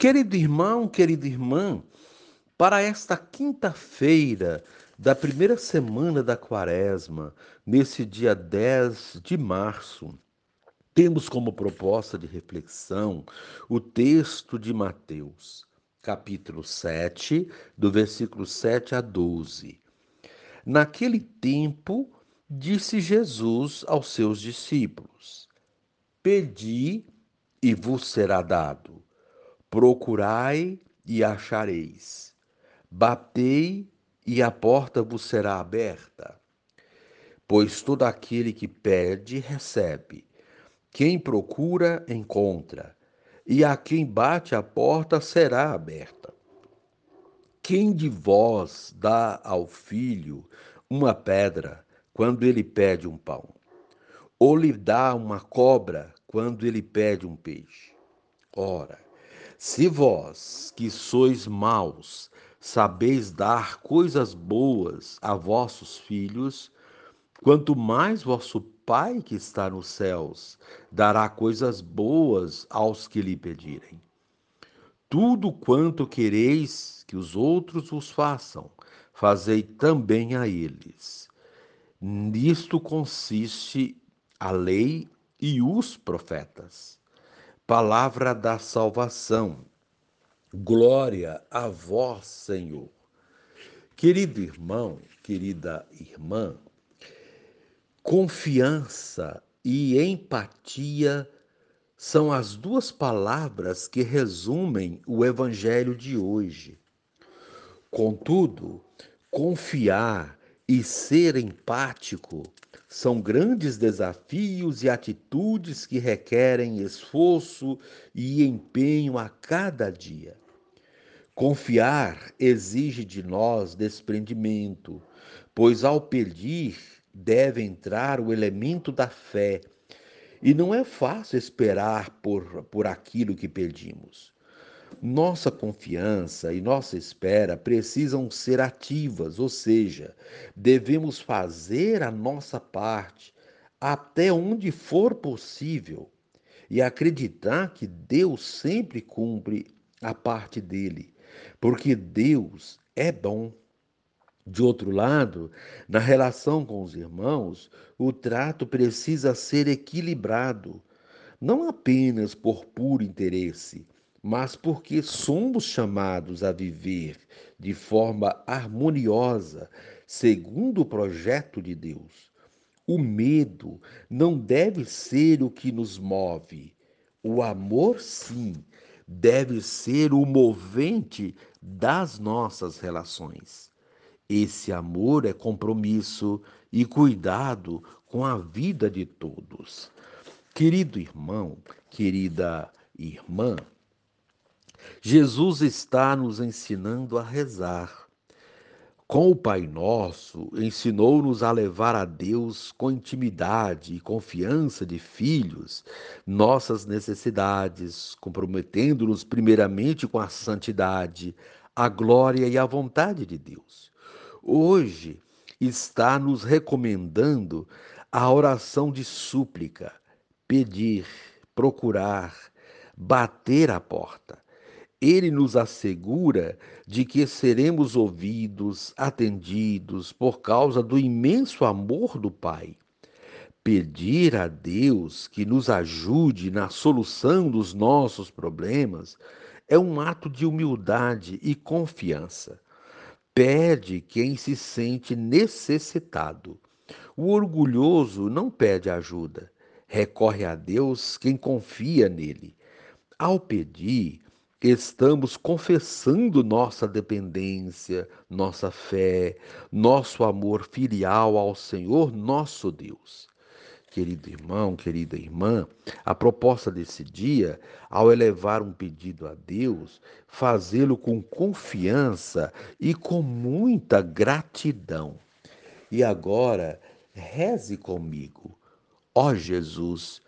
Querido irmão, querida irmã, para esta quinta-feira da primeira semana da quaresma, nesse dia 10 de março, temos como proposta de reflexão o texto de Mateus, capítulo 7, do versículo 7 a 12. Naquele tempo, disse Jesus aos seus discípulos: Pedi e vos será dado Procurai e achareis. Batei e a porta vos será aberta. Pois todo aquele que pede, recebe. Quem procura, encontra. E a quem bate a porta será aberta. Quem de vós dá ao filho uma pedra quando ele pede um pão? Ou lhe dá uma cobra quando ele pede um peixe? Ora, se vós, que sois maus, sabeis dar coisas boas a vossos filhos, quanto mais vosso Pai que está nos céus dará coisas boas aos que lhe pedirem. Tudo quanto quereis que os outros vos façam, fazei também a eles. Nisto consiste a lei e os profetas palavra da salvação. Glória a vós, Senhor. Querido irmão, querida irmã, confiança e empatia são as duas palavras que resumem o evangelho de hoje. Contudo, confiar e ser empático são grandes desafios e atitudes que requerem esforço e empenho a cada dia. Confiar exige de nós desprendimento, pois ao pedir deve entrar o elemento da fé, e não é fácil esperar por, por aquilo que pedimos. Nossa confiança e nossa espera precisam ser ativas, ou seja, devemos fazer a nossa parte até onde for possível e acreditar que Deus sempre cumpre a parte dele, porque Deus é bom. De outro lado, na relação com os irmãos, o trato precisa ser equilibrado, não apenas por puro interesse, mas porque somos chamados a viver de forma harmoniosa, segundo o projeto de Deus. O medo não deve ser o que nos move. O amor, sim, deve ser o movente das nossas relações. Esse amor é compromisso e cuidado com a vida de todos. Querido irmão, querida irmã, Jesus está nos ensinando a rezar. Com o Pai Nosso, ensinou-nos a levar a Deus com intimidade e confiança de filhos nossas necessidades, comprometendo-nos primeiramente com a santidade, a glória e a vontade de Deus. Hoje está nos recomendando a oração de súplica, pedir, procurar, bater a porta ele nos assegura de que seremos ouvidos, atendidos por causa do imenso amor do Pai. Pedir a Deus que nos ajude na solução dos nossos problemas é um ato de humildade e confiança. Pede quem se sente necessitado. O orgulhoso não pede ajuda, recorre a Deus quem confia nele. Ao pedir, estamos confessando nossa dependência, nossa fé, nosso amor filial ao Senhor nosso Deus. Querido irmão, querida irmã, a proposta desse dia, ao elevar um pedido a Deus, fazê-lo com confiança e com muita gratidão. E agora, reze comigo. Ó Jesus,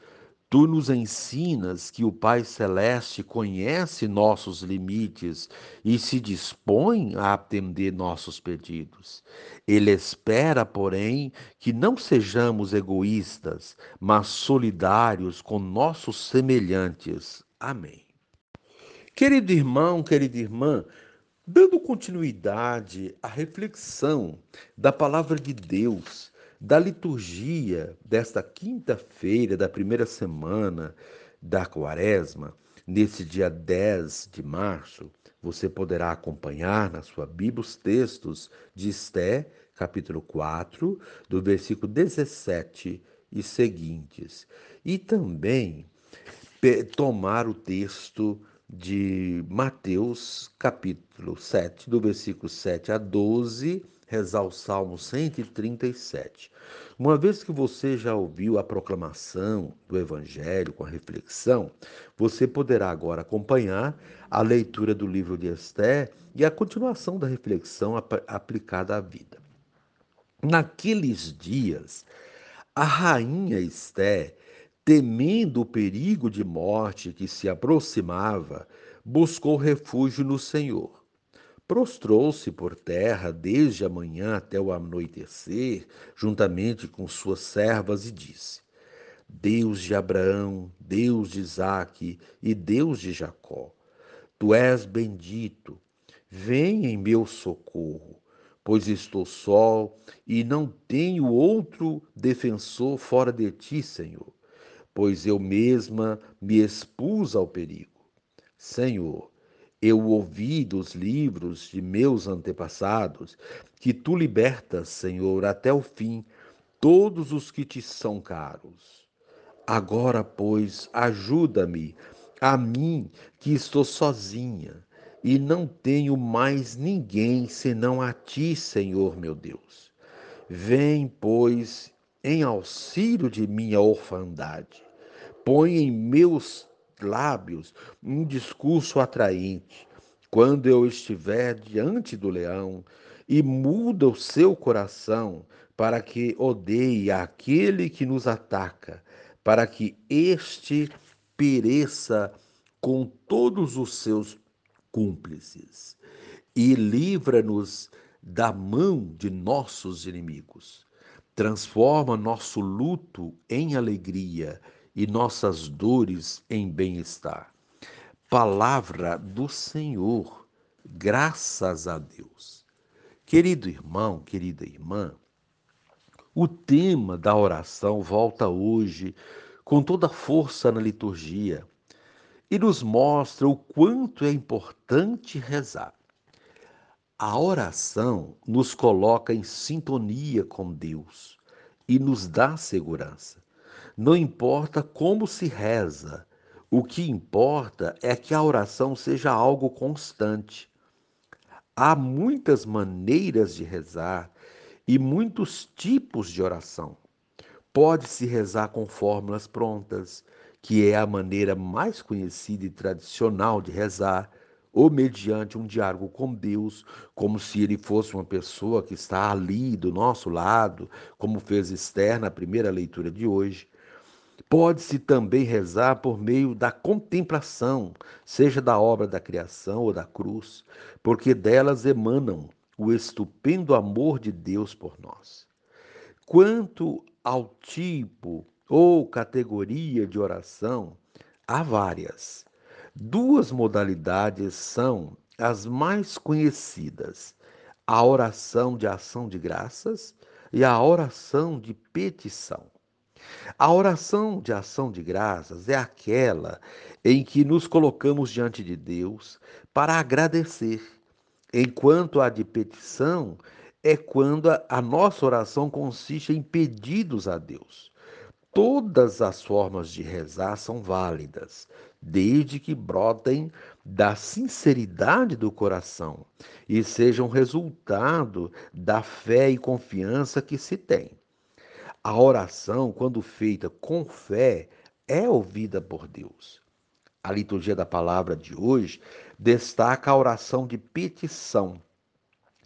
Tu nos ensinas que o Pai Celeste conhece nossos limites e se dispõe a atender nossos pedidos. Ele espera, porém, que não sejamos egoístas, mas solidários com nossos semelhantes. Amém. Querido irmão, querida irmã, dando continuidade à reflexão da palavra de Deus, da liturgia desta quinta-feira da primeira semana da Quaresma, nesse dia 10 de março, você poderá acompanhar na sua Bíblia os textos de Esté, capítulo 4, do versículo 17 e seguintes. E também tomar o texto de Mateus, capítulo 7, do versículo 7 a 12, rezar o Salmo 137. Uma vez que você já ouviu a proclamação do Evangelho com a reflexão, você poderá agora acompanhar a leitura do livro de Esté e a continuação da reflexão aplicada à vida. Naqueles dias, a rainha Esté temendo o perigo de morte que se aproximava, buscou refúgio no Senhor. Prostrou-se por terra desde a manhã até o anoitecer, juntamente com suas servas, e disse: Deus de Abraão, Deus de Isaque e Deus de Jacó, tu és bendito, vem em meu socorro, pois estou só e não tenho outro defensor fora de ti, Senhor pois eu mesma me expus ao perigo. Senhor, eu ouvi dos livros de meus antepassados que tu libertas, Senhor, até o fim todos os que te são caros. Agora, pois, ajuda-me, a mim que estou sozinha e não tenho mais ninguém senão a ti, Senhor meu Deus. Vem, pois, em auxílio de minha orfandade. Põe em meus lábios um discurso atraente quando eu estiver diante do leão e muda o seu coração para que odeie aquele que nos ataca, para que este pereça com todos os seus cúmplices e livra-nos da mão de nossos inimigos. Transforma nosso luto em alegria e nossas dores em bem-estar. Palavra do Senhor, graças a Deus. Querido irmão, querida irmã, o tema da oração volta hoje com toda força na liturgia e nos mostra o quanto é importante rezar. A oração nos coloca em sintonia com Deus e nos dá segurança. Não importa como se reza, o que importa é que a oração seja algo constante. Há muitas maneiras de rezar e muitos tipos de oração. Pode-se rezar com fórmulas prontas, que é a maneira mais conhecida e tradicional de rezar, ou mediante um diálogo com Deus, como se ele fosse uma pessoa que está ali do nosso lado, como fez Esther na primeira leitura de hoje. Pode-se também rezar por meio da contemplação, seja da obra da criação ou da cruz, porque delas emanam o estupendo amor de Deus por nós. Quanto ao tipo ou categoria de oração, há várias. Duas modalidades são as mais conhecidas: a oração de ação de graças e a oração de petição. A oração de ação de graças é aquela em que nos colocamos diante de Deus para agradecer, enquanto a de petição é quando a nossa oração consiste em pedidos a Deus. Todas as formas de rezar são válidas, desde que brotem da sinceridade do coração e sejam resultado da fé e confiança que se tem. A oração, quando feita com fé, é ouvida por Deus. A liturgia da palavra de hoje destaca a oração de petição.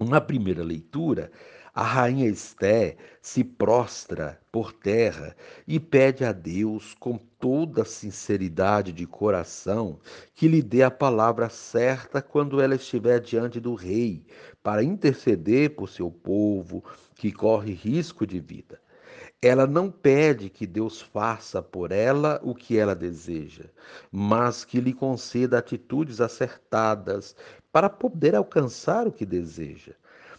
Na primeira leitura, a rainha Esté se prostra por terra e pede a Deus com toda sinceridade de coração que lhe dê a palavra certa quando ela estiver diante do rei, para interceder por seu povo que corre risco de vida. Ela não pede que Deus faça por ela o que ela deseja, mas que lhe conceda atitudes acertadas para poder alcançar o que deseja.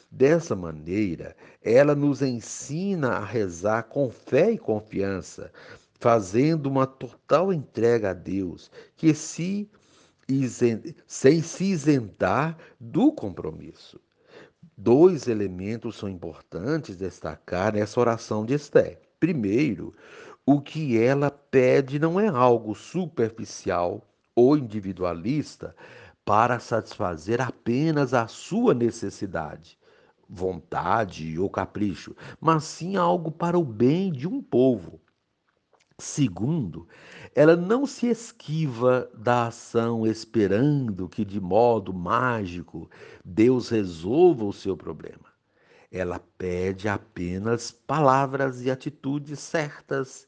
Dessa maneira, ela nos ensina a rezar com fé e confiança, fazendo uma total entrega a Deus, que se sem se isentar do compromisso. Dois elementos são importantes destacar nessa oração de Esther. Primeiro, o que ela pede não é algo superficial ou individualista para satisfazer apenas a sua necessidade, vontade ou capricho, mas sim algo para o bem de um povo. Segundo, ela não se esquiva da ação esperando que de modo mágico Deus resolva o seu problema. Ela pede apenas palavras e atitudes certas.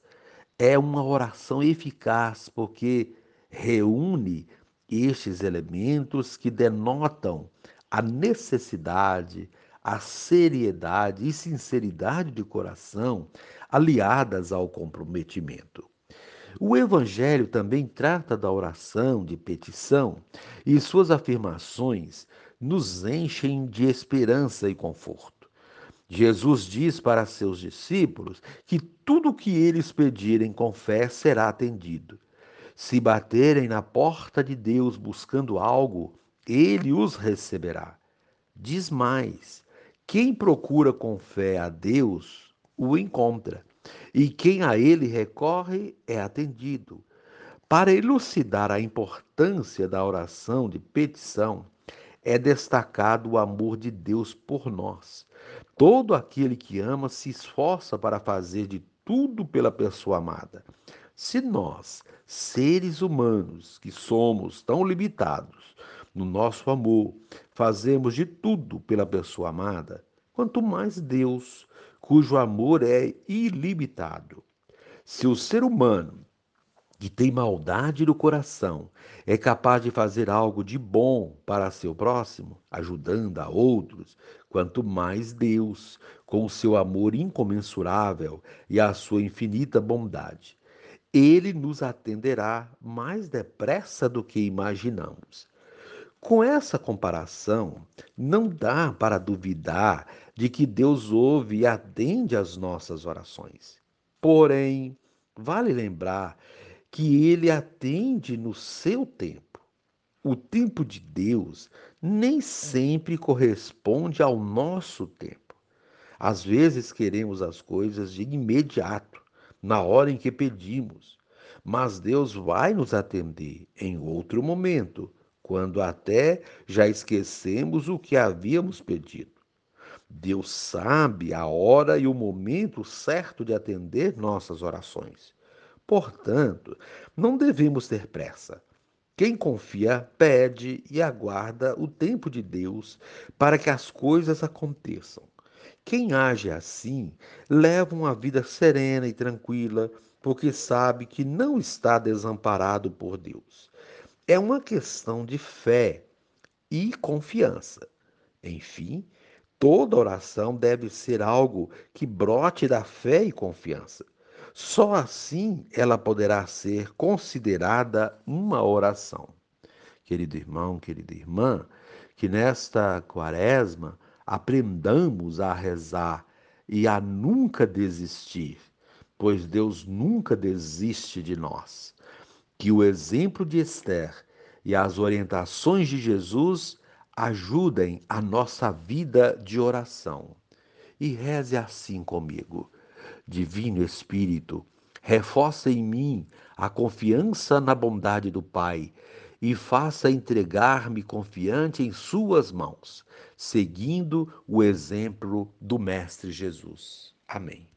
É uma oração eficaz porque reúne estes elementos que denotam a necessidade, a seriedade e sinceridade de coração aliadas ao comprometimento. O Evangelho também trata da oração de petição e suas afirmações nos enchem de esperança e conforto. Jesus diz para seus discípulos que tudo o que eles pedirem com fé será atendido. Se baterem na porta de Deus buscando algo, ele os receberá. Diz mais: quem procura com fé a Deus, o encontra, e quem a ele recorre é atendido. Para elucidar a importância da oração de petição, é destacado o amor de Deus por nós. Todo aquele que ama se esforça para fazer de tudo pela pessoa amada. Se nós, seres humanos, que somos tão limitados, no nosso amor, fazemos de tudo pela pessoa amada, quanto mais Deus, cujo amor é ilimitado. Se o ser humano que tem maldade no coração é capaz de fazer algo de bom para seu próximo, ajudando a outros, quanto mais Deus, com o seu amor incomensurável e a sua infinita bondade, ele nos atenderá mais depressa do que imaginamos. Com essa comparação, não dá para duvidar de que Deus ouve e atende às nossas orações. Porém, vale lembrar que ele atende no seu tempo. O tempo de Deus nem sempre corresponde ao nosso tempo. Às vezes queremos as coisas de imediato, na hora em que pedimos, mas Deus vai nos atender em outro momento quando até já esquecemos o que havíamos pedido. Deus sabe a hora e o momento certo de atender nossas orações. Portanto, não devemos ter pressa. Quem confia, pede e aguarda o tempo de Deus para que as coisas aconteçam. Quem age assim leva uma vida serena e tranquila, porque sabe que não está desamparado por Deus é uma questão de fé e confiança. Enfim, toda oração deve ser algo que brote da fé e confiança. Só assim ela poderá ser considerada uma oração. Querido irmão, querida irmã, que nesta quaresma aprendamos a rezar e a nunca desistir, pois Deus nunca desiste de nós que o exemplo de Esther e as orientações de Jesus ajudem a nossa vida de oração. E reze assim comigo. Divino Espírito, reforça em mim a confiança na bondade do Pai e faça entregar-me confiante em Suas mãos, seguindo o exemplo do Mestre Jesus. Amém.